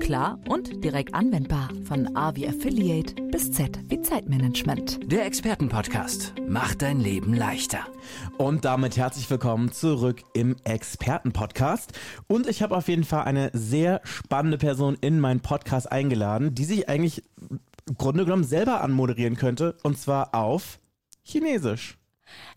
klar und direkt anwendbar. Von A wie Affiliate bis Z wie Zeitmanagement. Der Expertenpodcast macht dein Leben leichter. Und damit herzlich willkommen zurück im Expertenpodcast. Und ich habe auf jeden Fall eine sehr spannende Person in meinen Podcast eingeladen, die sich eigentlich im Grunde genommen selber anmoderieren könnte. Und zwar auf Chinesisch.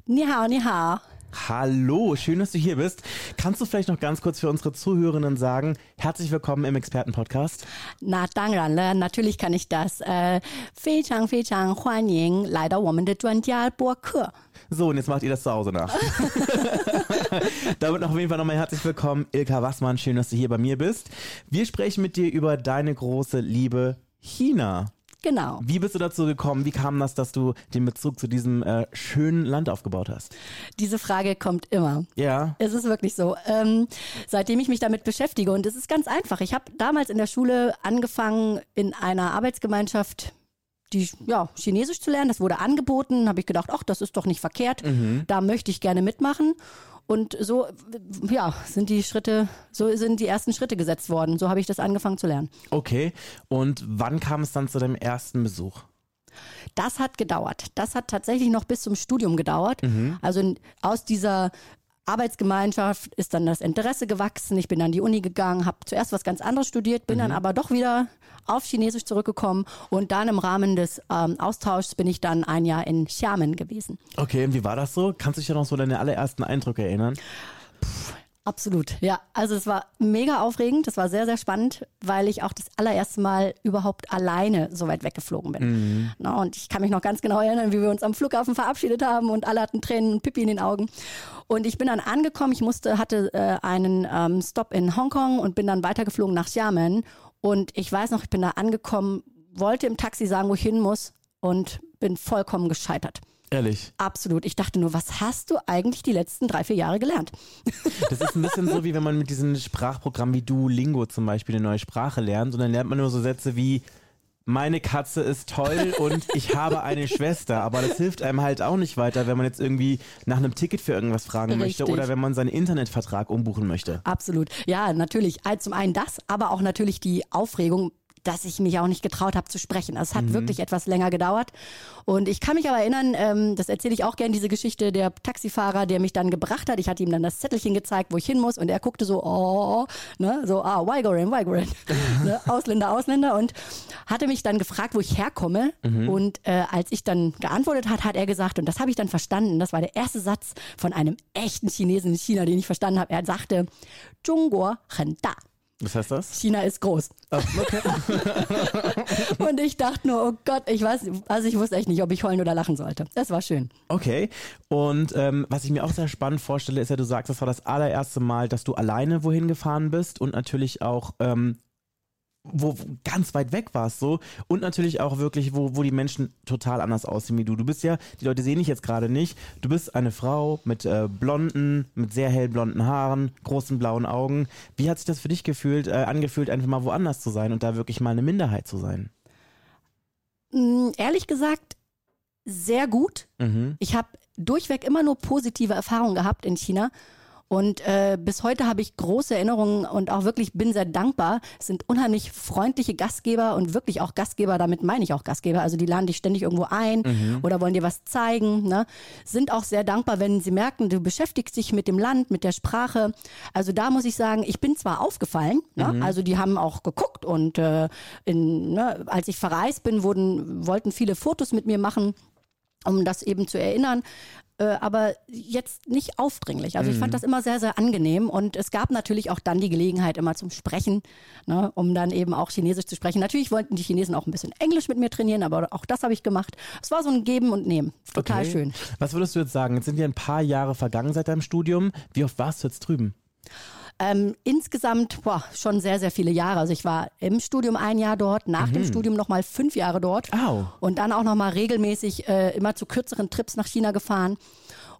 Ni hao, ni hao. Hallo, schön, dass du hier bist. Kannst du vielleicht noch ganz kurz für unsere Zuhörerinnen sagen, herzlich willkommen im Expertenpodcast? Na, 当然了, natürlich kann ich das. Äh, 非常非常欢迎来到我们的专家播客。 So, und jetzt macht ihr das zu Hause nach. Damit noch auf jeden Fall nochmal herzlich willkommen, Ilka Wassmann. Schön, dass du hier bei mir bist. Wir sprechen mit dir über deine große Liebe China. Genau. Wie bist du dazu gekommen? Wie kam das, dass du den Bezug zu diesem äh, schönen Land aufgebaut hast? Diese Frage kommt immer. Ja. Es ist wirklich so. Ähm, seitdem ich mich damit beschäftige, und es ist ganz einfach. Ich habe damals in der Schule angefangen, in einer Arbeitsgemeinschaft die ja, Chinesisch zu lernen. Das wurde angeboten. Habe ich gedacht, ach, das ist doch nicht verkehrt. Da möchte ich gerne mitmachen. Und so, ja, sind die Schritte, so sind die ersten Schritte gesetzt worden. So habe ich das angefangen zu lernen. Okay. Und wann kam es dann zu deinem ersten Besuch? Das hat gedauert. Das hat tatsächlich noch bis zum Studium gedauert. Also in- aus dieser Arbeitsgemeinschaft ist dann das Interesse gewachsen. Ich bin an die Uni gegangen, habe zuerst was ganz anderes studiert, bin dann aber doch wieder auf Chinesisch zurückgekommen und dann im Rahmen des ähm, Austauschs bin ich dann ein Jahr in Xiamen gewesen. Okay, und wie war das so? Kannst du dich ja noch so deine allerersten Eindrücke erinnern? Absolut, ja. Also es war mega aufregend, es war sehr, sehr spannend, weil ich auch das allererste Mal überhaupt alleine so weit weggeflogen bin. Na, und ich kann mich noch ganz genau erinnern, wie wir uns am Flughafen verabschiedet haben und alle hatten Tränen und Pipi in den Augen. Und ich bin dann angekommen, ich musste, hatte äh, einen ähm, Stop in Hongkong und bin dann weitergeflogen nach Xiamen. Und ich weiß noch, ich bin da angekommen, wollte im Taxi sagen, wo ich hin muss und bin vollkommen gescheitert. Ehrlich. Absolut. Ich dachte nur, was hast du eigentlich die letzten drei, vier Jahre gelernt? Das ist ein bisschen so, wie wenn man mit diesen Sprachprogrammen wie Duolingo zum Beispiel eine neue Sprache lernt und dann lernt man nur so Sätze wie meine Katze ist toll und ich habe eine Schwester. Aber das hilft einem halt auch nicht weiter, wenn man jetzt irgendwie nach einem Ticket für irgendwas fragen möchte Richtig. oder wenn man seinen Internetvertrag umbuchen möchte. Absolut. Ja, natürlich. Zum einen das, aber auch natürlich die Aufregung, dass ich mich auch nicht getraut habe zu sprechen. Also es hat mhm. wirklich etwas länger gedauert. Und ich kann mich aber erinnern, ähm, das erzähle ich auch gerne, diese Geschichte der Taxifahrer, der mich dann gebracht hat. Ich hatte ihm dann das Zettelchen gezeigt, wo ich hin muss und er guckte so, oh, ne? so, ah, Weigorin, Weigorin, ne? Ausländer, Ausländer und hatte mich dann gefragt, wo ich herkomme. Mhm. Und äh, als ich dann geantwortet hat, hat er gesagt, und das habe ich dann verstanden, das war der erste Satz von einem echten Chinesen in China, den ich verstanden habe. Er sagte, Zhongguo Renta. Was heißt das? China ist groß. und ich dachte nur, oh Gott, ich weiß, also ich wusste echt nicht, ob ich heulen oder lachen sollte. Das war schön. Okay. Und ähm, was ich mir auch sehr spannend vorstelle, ist ja, du sagst, das war das allererste Mal, dass du alleine wohin gefahren bist und natürlich auch ähm, wo ganz weit weg warst so und natürlich auch wirklich, wo, wo die Menschen total anders aussehen wie du. Du bist ja, die Leute sehen dich jetzt gerade nicht, du bist eine Frau mit äh, blonden, mit sehr hellblonden Haaren, großen blauen Augen. Wie hat sich das für dich gefühlt, äh, angefühlt, einfach mal woanders zu sein und da wirklich mal eine Minderheit zu sein? Mm, ehrlich gesagt, sehr gut. Mhm. Ich habe durchweg immer nur positive Erfahrungen gehabt in China. Und äh, bis heute habe ich große Erinnerungen und auch wirklich bin sehr dankbar. Es sind unheimlich freundliche Gastgeber und wirklich auch Gastgeber, damit meine ich auch Gastgeber. Also die laden dich ständig irgendwo ein oder wollen dir was zeigen. Ne? Sind auch sehr dankbar, wenn sie merken, du beschäftigst dich mit dem Land, mit der Sprache. Also da muss ich sagen, ich bin zwar aufgefallen, ne? also die haben auch geguckt und äh, in, ne, als ich verreist bin, wurden, wollten viele Fotos mit mir machen um das eben zu erinnern. Äh, aber jetzt nicht aufdringlich. Also ich fand das immer sehr, sehr angenehm. Und es gab natürlich auch dann die Gelegenheit immer zum Sprechen, ne, um dann eben auch Chinesisch zu sprechen. Natürlich wollten die Chinesen auch ein bisschen Englisch mit mir trainieren, aber auch das habe ich gemacht. Es war so ein Geben und Nehmen. Total Okay. schön. Was würdest du jetzt sagen? Jetzt sind ja ein paar Jahre vergangen seit deinem Studium. Wie oft warst du jetzt drüben? Ähm, insgesamt boah, schon sehr, sehr viele Jahre. Also ich war im Studium ein Jahr dort, nach dem Studium nochmal fünf Jahre dort. Au. Und dann auch nochmal regelmäßig äh, immer zu kürzeren Trips nach China gefahren.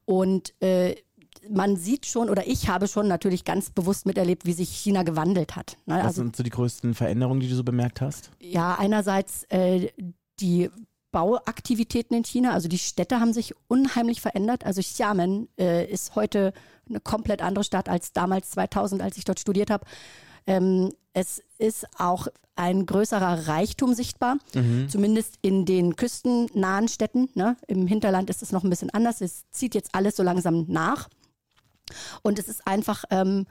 Und äh, man sieht schon oder ich habe schon natürlich ganz bewusst miterlebt, wie sich China gewandelt hat. Ne? Was also, sind so die größten Veränderungen, die du so bemerkt hast? Ja, einerseits äh, die Bauaktivitäten in China, also die Städte haben sich unheimlich verändert. Also Xiamen äh, ist heute eine komplett andere Stadt als damals 2000, als ich dort studiert habe. Ähm, es ist auch ein größerer Reichtum sichtbar, mhm. zumindest in den küstennahen Städten. Ne? Im Hinterland ist es noch ein bisschen anders. Es zieht jetzt alles so langsam nach. Und es ist einfach ähm,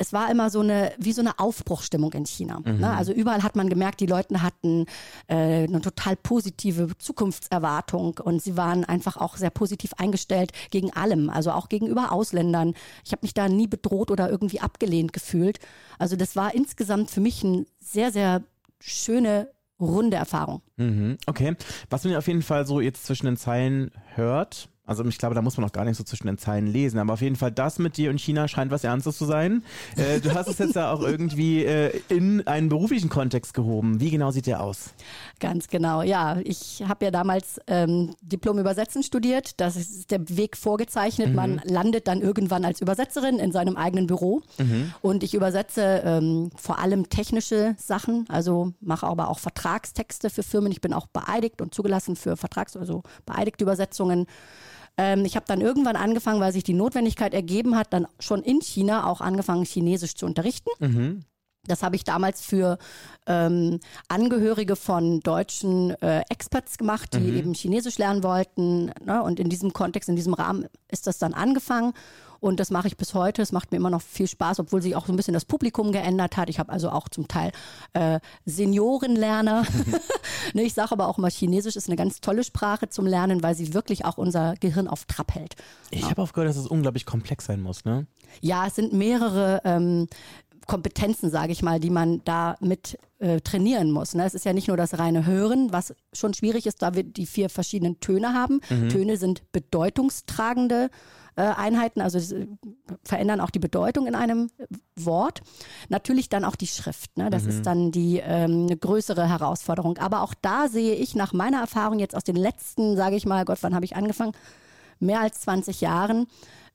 es war immer so eine, wie so eine Aufbruchstimmung in China. Ne? Mhm. Ne? Also überall hat man gemerkt, die Leute hatten äh, eine total positive Zukunftserwartung und sie waren einfach auch sehr positiv eingestellt gegen allem, also auch gegenüber Ausländern. Ich habe mich da nie bedroht oder irgendwie abgelehnt gefühlt. Also das war insgesamt für mich eine sehr, sehr schöne runde Erfahrung. Mhm, okay. Was man auf jeden Fall so jetzt zwischen den Zeilen hört, also ich glaube, da muss man auch gar nicht so zwischen den Zeilen lesen. Aber auf jeden Fall, das mit dir und China scheint was Ernstes zu sein. Äh, du hast es jetzt ja auch irgendwie äh, in einen beruflichen Kontext gehoben. Wie genau sieht der aus? Ganz genau, ja. Ich habe ja damals ähm, Diplom Übersetzen studiert. Das ist der Weg vorgezeichnet. Mhm. Man landet dann irgendwann als Übersetzerin in seinem eigenen Büro. Mhm. Und ich übersetze ähm, vor allem technische Sachen, also mache aber auch Vertragstexte für Firmen. Ich bin auch beeidigt und zugelassen für Vertrags-, also beeidigte Übersetzungen. Ähm, ich habe dann irgendwann angefangen, weil sich die Notwendigkeit ergeben hat, dann schon in China auch angefangen, Chinesisch zu unterrichten. Mhm. Das habe ich damals für ähm, Angehörige von deutschen äh, Experts gemacht, die mhm. eben Chinesisch lernen wollten. Ne? Und in diesem Kontext, in diesem Rahmen ist das dann angefangen. Und das mache ich bis heute. Es macht mir immer noch viel Spaß, obwohl sich auch so ein bisschen das Publikum geändert hat. Ich habe also auch zum Teil äh, Seniorenlerner. ne, ich sage aber auch mal, Chinesisch ist eine ganz tolle Sprache zum Lernen, weil sie wirklich auch unser Gehirn auf Trab hält. Ich ja. habe auch gehört, dass es unglaublich komplex sein muss, ne? Ja, es sind mehrere ähm, Kompetenzen, sage ich mal, die man da mit äh, trainieren muss. Ne? Es ist ja nicht nur das reine Hören, was schon schwierig ist, da wir die vier verschiedenen Töne haben. Mhm. Töne sind bedeutungstragende äh, Einheiten, also äh, verändern auch die Bedeutung in einem Wort. Natürlich dann auch die Schrift. Ne? Das mhm. ist dann die ähm, eine größere Herausforderung. Aber auch da sehe ich nach meiner Erfahrung jetzt aus den letzten, sage ich mal, Gott, wann habe ich angefangen? Mehr als 20 Jahren,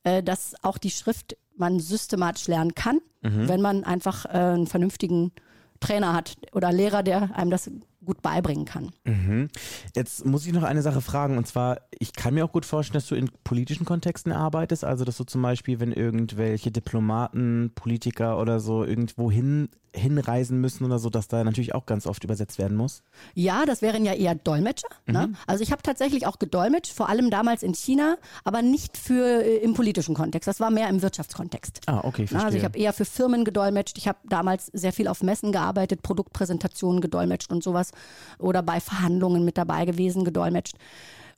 äh, dass auch die Schrift man systematisch lernen kann, mhm. wenn man einfach äh, einen vernünftigen Trainer hat oder Lehrer, der einem das gut beibringen kann. Mhm. Jetzt muss ich noch eine Sache fragen und zwar, ich kann mir auch gut vorstellen, dass du in politischen Kontexten arbeitest, also dass du zum Beispiel, wenn irgendwelche Diplomaten, Politiker oder so irgendwo hin hinreisen müssen oder so, dass da natürlich auch ganz oft übersetzt werden muss? Ja, das wären ja eher Dolmetscher. Ne? Mhm. Ne? Also ich habe tatsächlich auch gedolmetscht, vor allem damals in China, aber nicht für äh, im politischen Kontext. Das war mehr im Wirtschaftskontext. Ah, okay, verstehe. Also ich habe eher für Firmen gedolmetscht. Ich habe damals sehr viel auf Messen gearbeitet, Produktpräsentationen gedolmetscht und sowas oder bei Verhandlungen mit dabei gewesen, gedolmetscht.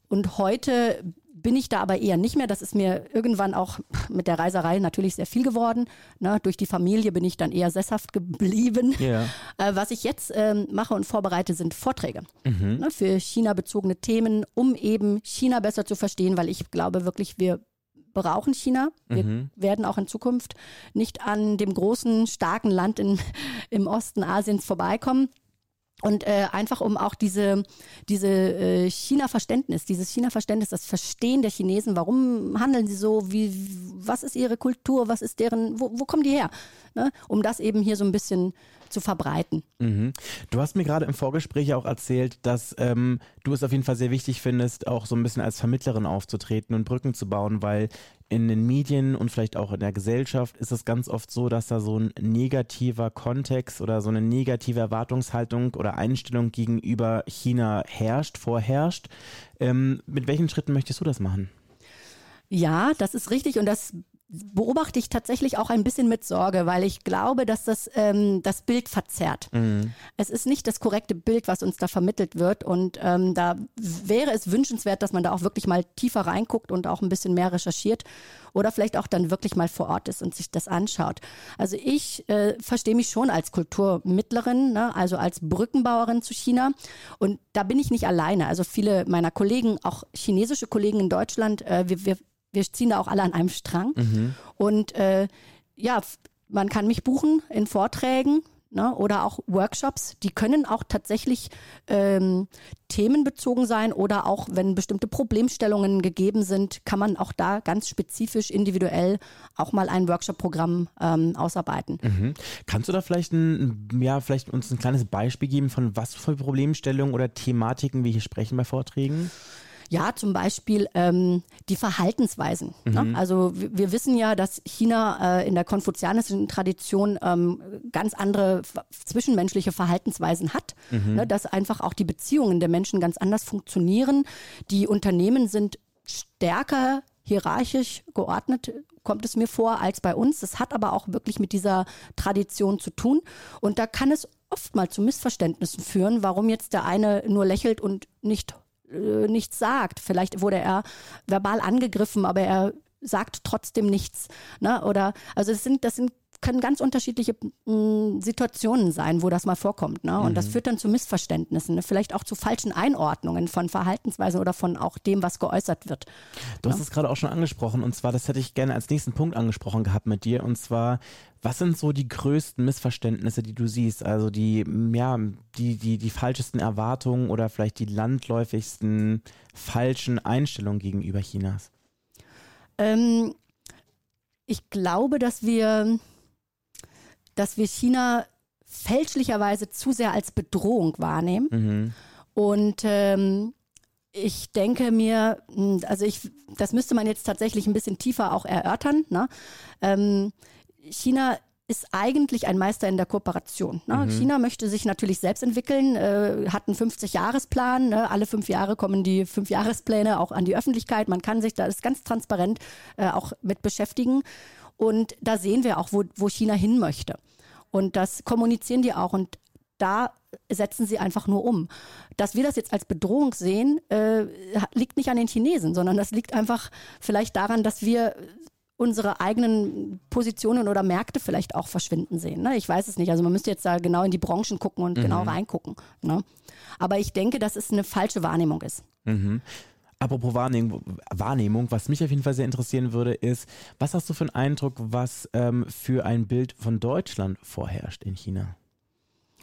Und heute bin ich da aber eher nicht mehr. Das ist mir irgendwann auch mit der Reiserei natürlich sehr viel geworden. Ne? Durch die Familie bin ich dann eher sesshaft geblieben. Yeah. Äh, was ich jetzt ähm, mache und vorbereite, sind Vorträge mhm. ne? für China-bezogene Themen, um eben China besser zu verstehen, weil ich glaube wirklich, wir brauchen China. Wir mhm. werden auch in Zukunft nicht an dem großen, starken Land in, im Osten Asiens vorbeikommen. Und äh, einfach um auch diese, diese äh, China-Verständnis, dieses China-Verständnis, das Verstehen der Chinesen, warum handeln sie so, wie, was ist ihre Kultur, was ist deren, wo, wo kommen die her? Ne? Um das eben hier so ein bisschen zu verbreiten. Mhm. Du hast mir gerade im Vorgespräch auch erzählt, dass ähm, du es auf jeden Fall sehr wichtig findest, auch so ein bisschen als Vermittlerin aufzutreten und Brücken zu bauen, weil in den Medien und vielleicht auch in der Gesellschaft ist es ganz oft so, dass da so ein negativer Kontext oder so eine negative Erwartungshaltung oder Einstellung gegenüber China herrscht, vorherrscht. Ähm, mit welchen Schritten möchtest du das machen? Ja, das ist richtig und das beobachte ich tatsächlich auch ein bisschen mit Sorge, weil ich glaube, dass das ähm, das Bild verzerrt. Mhm. Es ist nicht das korrekte Bild, was uns da vermittelt wird. Und ähm, da wäre es wünschenswert, dass man da auch wirklich mal tiefer reinguckt und auch ein bisschen mehr recherchiert oder vielleicht auch dann wirklich mal vor Ort ist und sich das anschaut. Also ich äh, verstehe mich schon als Kulturmittlerin, ne? also als Brückenbauerin zu China. Und da bin ich nicht alleine. Also viele meiner Kollegen, auch chinesische Kollegen in Deutschland, äh, wir, wir wir ziehen da auch alle an einem Strang. Mhm. Und äh, ja, man kann mich buchen in Vorträgen. ne? oder auch Workshops, die können auch tatsächlich ähm, themenbezogen sein oder auch, wenn bestimmte Problemstellungen gegeben sind, kann man auch da ganz spezifisch, individuell auch mal ein Workshop-Programm ähm, ausarbeiten. Mhm. Kannst du da vielleicht ein, ja, vielleicht uns ein kleines Beispiel geben, von was für Problemstellungen oder Thematiken wir hier sprechen bei Vorträgen? Ja, zum Beispiel ähm, die Verhaltensweisen. Ne? Mhm. Ne? Also wir, wir, wissen ja, dass China äh, in der konfuzianischen Tradition ähm, ganz andere zwischenmenschliche Verhaltensweisen hat, mhm. ne? dass einfach auch die Beziehungen der Menschen ganz anders funktionieren. Die Unternehmen sind stärker hierarchisch geordnet, kommt es mir vor, als bei uns. Das hat aber auch wirklich mit dieser Tradition zu tun. Und da kann es oftmals zu Missverständnissen führen, warum jetzt der eine nur lächelt und nicht äh, nichts sagt. Vielleicht wurde er verbal angegriffen, aber er sagt trotzdem nichts. Ne? Oder also es sind, das sind können ganz unterschiedliche mh, mm, Situationen sein, wo das mal vorkommt. Ne? Und mhm. das führt dann zu Missverständnissen, ne? vielleicht auch zu falschen Einordnungen von Verhaltensweisen oder von auch dem, was geäußert wird. Du ne? hast es gerade auch schon angesprochen und zwar, das hätte ich gerne als nächsten Punkt angesprochen gehabt mit dir und zwar, was sind so die größten Missverständnisse, die du siehst? Also die, ja, die, die, die falschesten Erwartungen oder vielleicht die landläufigsten falschen Einstellungen gegenüber Chinas? Ähm, ich glaube, dass wir dass wir China fälschlicherweise zu sehr als Bedrohung wahrnehmen. Mhm. Und ähm, ich denke mir, hm, also ich, das müsste man jetzt tatsächlich ein bisschen tiefer auch erörtern. Ne? Ähm, China ist eigentlich ein Meister in der Kooperation. Ne? Mhm. China möchte sich natürlich selbst entwickeln, äh, hat einen 50-Jahres-Plan. Ne? Alle fünf Jahre kommen die Fünf-Jahres-Pläne auch an die Öffentlichkeit. Man kann sich da ist ganz transparent äh, auch mit beschäftigen. Und da sehen wir auch, wo, wo China hin möchte. Und das kommunizieren die auch. Und da setzen sie einfach nur um. Dass wir das jetzt als Bedrohung sehen, äh, liegt nicht an den Chinesen, sondern das liegt einfach vielleicht daran, dass wir unsere eigenen Positionen oder Märkte vielleicht auch verschwinden sehen. Ne? Ich weiß es nicht. Also man müsste jetzt da genau in die Branchen gucken und genau mhm. genau reingucken. Ne? Aber ich denke, dass es eine falsche Wahrnehmung ist. Mhm. Apropos Wahrnehmung, Wahrnehmung, was mich auf jeden Fall sehr interessieren würde, ist, was hast du für einen Eindruck, was ähm, für ein Bild von Deutschland vorherrscht in China?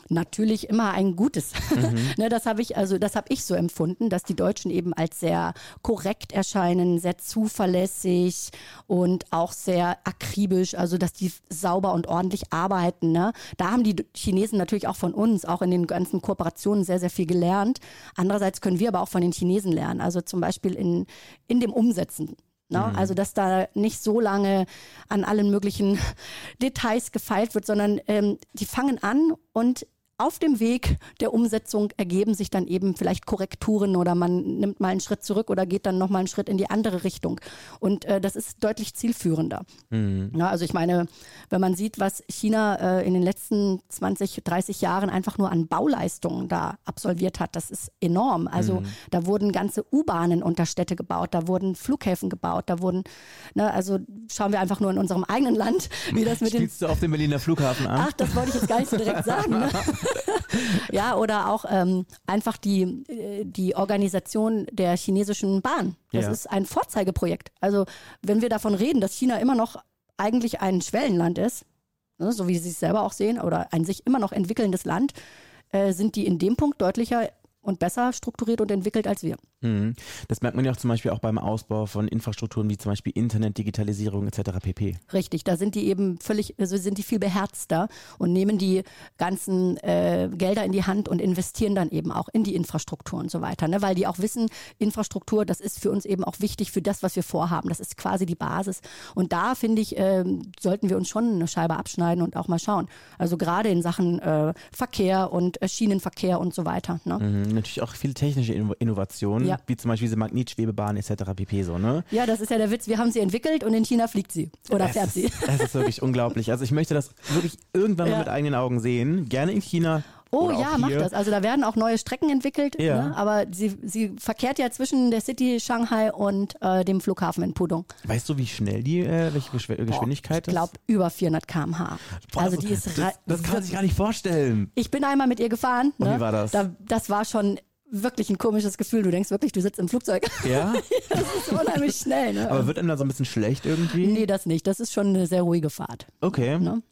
Natürlich immer ein gutes. Mhm. ne, das habe ich also, das habe ich so empfunden, dass die Deutschen eben als sehr korrekt erscheinen, sehr zuverlässig und auch sehr akribisch, also dass die sauber und ordentlich arbeiten. Ne? Da haben die Chinesen natürlich auch von uns, auch in den ganzen Kooperationen sehr, sehr viel gelernt. Andererseits können wir aber auch von den Chinesen lernen. Also zum Beispiel in, in dem Umsetzen. Ne? Mhm. Also, dass da nicht so lange an allen möglichen Details gefeilt wird, sondern ähm, die fangen an und auf dem Weg der Umsetzung ergeben sich dann eben vielleicht Korrekturen oder man nimmt mal einen Schritt zurück oder geht dann nochmal einen Schritt in die andere Richtung. Und äh, das ist deutlich zielführender. Mhm. Ja, also ich meine, wenn man sieht, was China äh, in den letzten 20, 30 Jahren einfach nur an Bauleistungen da absolviert hat, das ist enorm. Also mhm. da wurden ganze U-Bahnen unter Städte gebaut, da wurden Flughäfen gebaut, da wurden, ne, also schauen wir einfach nur in unserem eigenen Land, wie das mit Spielst den... du auf dem Berliner Flughafen an? Ach, das wollte ich jetzt gar nicht so direkt sagen. Ne? ja, oder auch ähm, einfach die, äh, die Organisation der chinesischen Bahn. Das ja. ist ein Vorzeigeprojekt. Also wenn wir davon reden, dass China immer noch eigentlich ein Schwellenland ist, ne, so wie sie es selber auch sehen, oder ein sich immer noch entwickelndes Land, äh, sind die in dem Punkt deutlicher und besser strukturiert und entwickelt als wir. Mhm. Das merkt man ja auch zum Beispiel auch beim Ausbau von Infrastrukturen wie zum Beispiel Internet, Digitalisierung etc. pp. Richtig, da sind die eben völlig, also sind die viel beherzter und nehmen die ganzen äh, Gelder in die Hand und investieren dann eben auch in die Infrastruktur und so weiter, ne? weil die auch wissen, Infrastruktur, das ist für uns eben auch wichtig für das, was wir vorhaben. Das ist quasi die Basis. Und da finde ich, äh, sollten wir uns schon eine Scheibe abschneiden und auch mal schauen. Also gerade in Sachen äh, Verkehr und äh, Schienenverkehr und so weiter. Ne? Mhm, natürlich auch viel technische Innovationen. Ja ja. wie zum Beispiel diese Magnetschwebebahn etc. pp. So, ne? Ja, das ist ja der Witz. Wir haben sie entwickelt und in China fliegt sie oder es fährt ist, sie. Das ist wirklich unglaublich. Also ich möchte das wirklich irgendwann ja. mal mit eigenen Augen sehen. Gerne in China. Oh ja, mach das. Also da werden auch neue Strecken entwickelt, ja. ne? aber sie, sie verkehrt ja zwischen der City Shanghai und äh, dem Flughafen in Pudong. Weißt du, wie schnell die, äh, welche Geschwindigkeit Boah, ich glaube über 400 km/h. Also die ist das, das kann man sich gar nicht vorstellen. Ich bin einmal mit ihr gefahren. Ne? Und wie war das? Da, das war schon wirklich ein komisches Gefühl. Du denkst wirklich, du sitzt im Flugzeug. Ja? das ist unheimlich schnell. Ne? Aber wird einem da so ein bisschen schlecht irgendwie? Nee, das nicht. Das ist schon eine sehr ruhige Fahrt. Okay. Ne?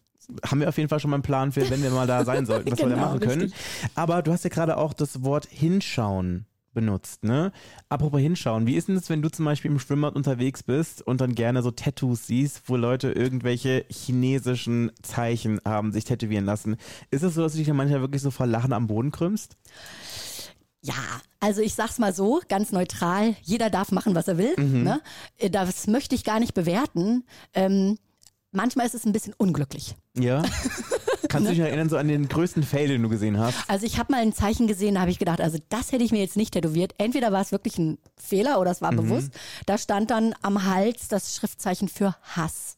haben wir auf jeden Fall schon mal einen Plan für, wenn wir mal da sein sollten, was wir da Genau, machen können. richtig. Aber du hast ja gerade auch das Wort hinschauen benutzt, ne? Apropos hinschauen, wie ist denn das, wenn du zum Beispiel im Schwimmbad unterwegs bist und dann gerne so Tattoos siehst, wo Leute irgendwelche chinesischen Zeichen haben, sich tätowieren lassen? Ist es so, dass du dich dann manchmal wirklich so vor Lachen am Boden krümmst? Ja, also ich sag's mal so, ganz neutral, jeder darf machen, was er will. Mhm. Ne? Äh, Das möchte ich gar nicht bewerten. Ähm, manchmal ist es ein bisschen unglücklich. Ja. Kannst Ne? du dich noch erinnern, so an den größten Fail, den du gesehen hast? Also ich habe mal ein Zeichen gesehen, da habe ich gedacht, also das hätte ich mir jetzt nicht tätowiert. Entweder war es wirklich ein Fehler oder es war Mhm. bewusst. Da stand dann am Hals das Schriftzeichen für Hass.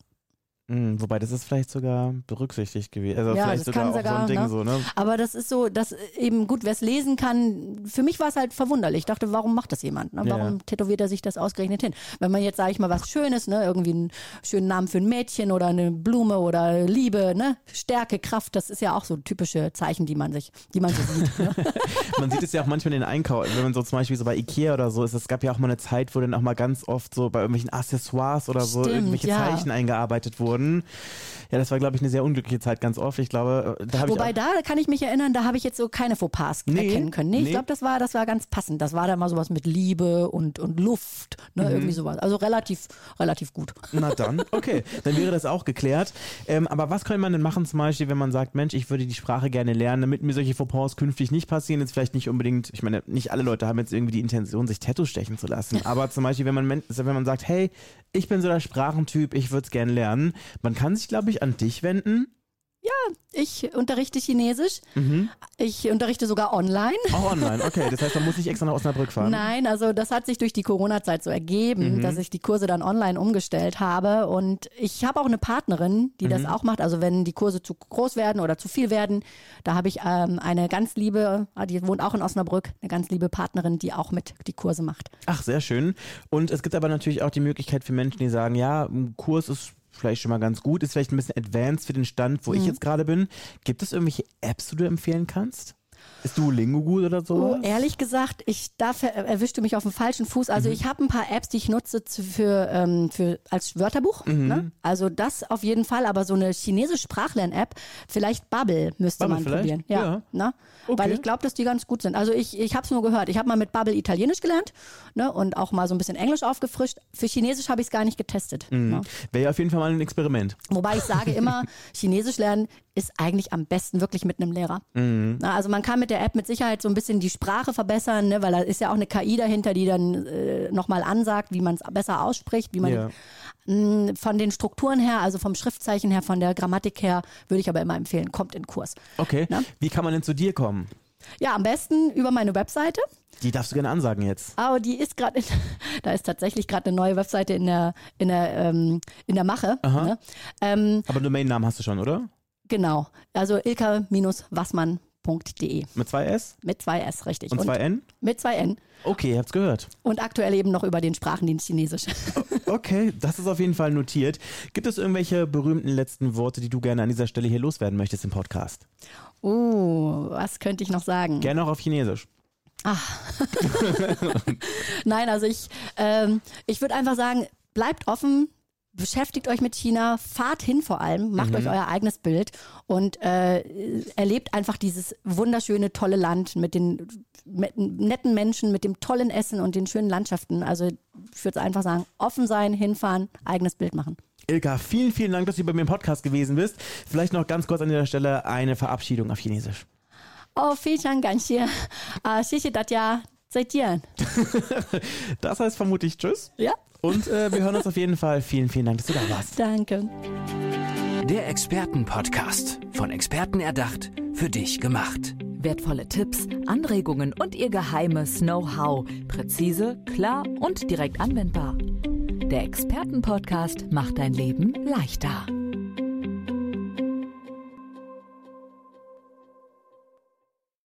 Hm, wobei, das ist vielleicht sogar berücksichtigt gewesen. Also Ja, vielleicht das sogar kann auch sogar, so ein Ding ne? so, ne? Aber das ist so, dass eben gut, wer es lesen kann, für mich war es halt verwunderlich. Ich dachte, warum macht das jemand? Ne? Warum ja. tätowiert er sich das ausgerechnet hin? Wenn man jetzt, sage ich mal, was Schönes, ne, irgendwie einen schönen Namen für ein Mädchen oder eine Blume oder Liebe, ne, Stärke, Kraft, das ist ja auch so typische Zeichen, die man sich, die man so sieht. Ne? Man sieht es ja auch manchmal in den Einkauf, wenn man so zum Beispiel so bei Ikea oder so ist, es gab ja auch mal eine Zeit, wo dann auch mal ganz oft so bei irgendwelchen Accessoires oder so Stimmt, irgendwelche ja. Zeichen eingearbeitet wurden. Ja, das war, glaube ich, eine sehr unglückliche Zeit ganz oft. Ich glaube, da habe ich Wobei da kann ich mich erinnern, da habe ich jetzt so keine Fauxpas Nee, erkennen können. Nee, nee. ich glaube, das war, das war ganz passend. Das war dann mal sowas mit Liebe und, und Luft, Mhm. ne, irgendwie sowas. Also relativ, relativ gut. Na dann, okay, dann wäre das auch geklärt. Ähm, aber was könnte man denn machen zum Beispiel, wenn man sagt, Mensch, ich würde die Sprache gerne lernen, damit mir solche Fauxpas künftig nicht passieren? Jetzt vielleicht nicht unbedingt, ich meine, nicht alle Leute haben jetzt irgendwie die Intention, sich Tattoos stechen zu lassen. Aber zum Beispiel, wenn man, wenn man sagt, hey, ich bin so der Sprachentyp, ich würde es gerne lernen, man kann sich, glaube ich, an dich wenden. Ich unterrichte Chinesisch. Mhm. Ich unterrichte sogar online. Auch online, okay. Das heißt, man muss nicht extra nach Osnabrück fahren. Nein, also das hat sich durch die Corona-Zeit so ergeben, dass ich die Kurse dann online umgestellt habe. Und ich habe auch eine Partnerin, die das auch macht. Also wenn die Kurse zu groß werden oder zu viel werden, da habe ich ähm, eine ganz liebe, ah, die wohnt auch in Osnabrück, eine ganz liebe Partnerin, die auch mit die Kurse macht. Ach, sehr schön. Und es gibt aber natürlich auch die Möglichkeit für Menschen, die sagen, ja, ein Kurs ist vielleicht schon mal ganz gut, ist vielleicht ein bisschen advanced für den Stand, wo Mhm. ich jetzt gerade bin. Gibt es irgendwelche Apps, die du empfehlen kannst? Ist Duolingo gut oder so? Oh, ehrlich gesagt, ich da ver- erwischte mich auf dem falschen Fuß. Also ich habe ein paar Apps, die ich nutze für, ähm, für als Wörterbuch. Ne? Also das auf jeden Fall, aber so eine chinesische Sprachlern-App, vielleicht Bubble müsste Bubble man vielleicht? probieren. Ja. Ja. Ne? Okay. Weil ich glaube, dass die ganz gut sind. Also ich, ich habe es nur gehört. Ich habe mal mit Bubble Italienisch gelernt ne? und auch mal so ein bisschen Englisch aufgefrischt. Für Chinesisch habe ich es gar nicht getestet. Ne? Wäre ja auf jeden Fall mal ein Experiment. Wobei ich sage immer, Chinesisch lernen ist eigentlich am besten wirklich mit einem Lehrer. Na, also man kann mit der App mit Sicherheit so ein bisschen die Sprache verbessern, ne, weil da ist ja auch eine KI dahinter, die dann äh, nochmal ansagt, wie man es besser ausspricht, wie man Ja. mh, von den Strukturen her, also vom Schriftzeichen her, von der Grammatik her, würde ich aber immer empfehlen, kommt in Kurs. Okay. Na? Wie kann man denn zu dir kommen? Ja, am besten über meine Webseite. Die darfst du gerne ansagen jetzt. Aber die ist gerade, da ist tatsächlich gerade eine neue Webseite in der, in der, ähm, in der Mache. Ne? Ähm, Aber Domainnamen hast du schon, oder? Genau, also ilka-wassmann.de Mit zwei S mit zwei S, richtig. und zwei N? mit zwei N. Okay, ihr habt's gehört. Und aktuell eben noch über den Sprachendienst Chinesisch. Okay, das ist auf jeden Fall notiert. Gibt es irgendwelche berühmten letzten Worte, die du gerne an dieser Stelle hier loswerden möchtest im Podcast? Uh, was könnte ich noch sagen? Gerne auch auf Chinesisch. Nein, also ich, ähm, ich würde einfach sagen, bleibt offen, beschäftigt euch mit China, fahrt hin vor allem, macht euch euer eigenes Bild und äh, erlebt einfach dieses wunderschöne, tolle Land mit den mit netten Menschen, mit dem tollen Essen und den schönen Landschaften. Also ich würde einfach sagen, offen sein, hinfahren, eigenes Bild machen. Ilka, vielen, vielen Dank, dass du bei mir im Podcast gewesen bist. Vielleicht noch ganz kurz an dieser Stelle eine Verabschiedung auf Chinesisch. Oh, 非常感谢，啊、谢谢大家，再见。 Das heißt vermutlich Tschüss. Ja, Und äh, wir hören uns auf jeden Fall. Vielen, vielen Dank, dass du da warst. danke. Der Expertenpodcast. Von Experten erdacht, für dich gemacht. Wertvolle Tipps, Anregungen und ihr geheimes Know-how. Präzise, klar und direkt anwendbar. Der Expertenpodcast macht dein Leben leichter.